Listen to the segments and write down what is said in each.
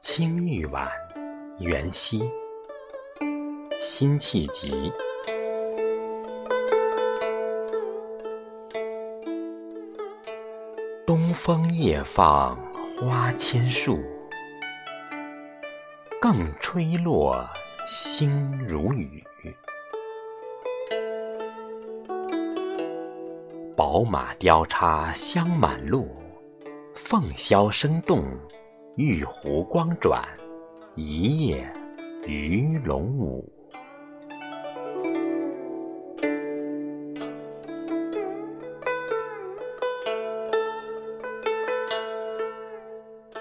青玉碗，元夕，辛弃疾。东风夜放花千树，更吹落，星如雨。宝马雕叉香满路，凤箫声动。玉壶光转，一夜鱼龙舞。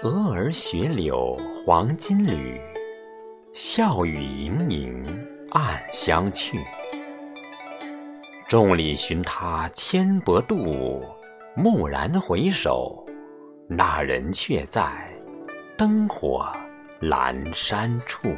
蛾儿雪柳黄金缕，笑语盈盈暗香去。众里寻他千百度，蓦然回首，那人却在。灯火阑珊处。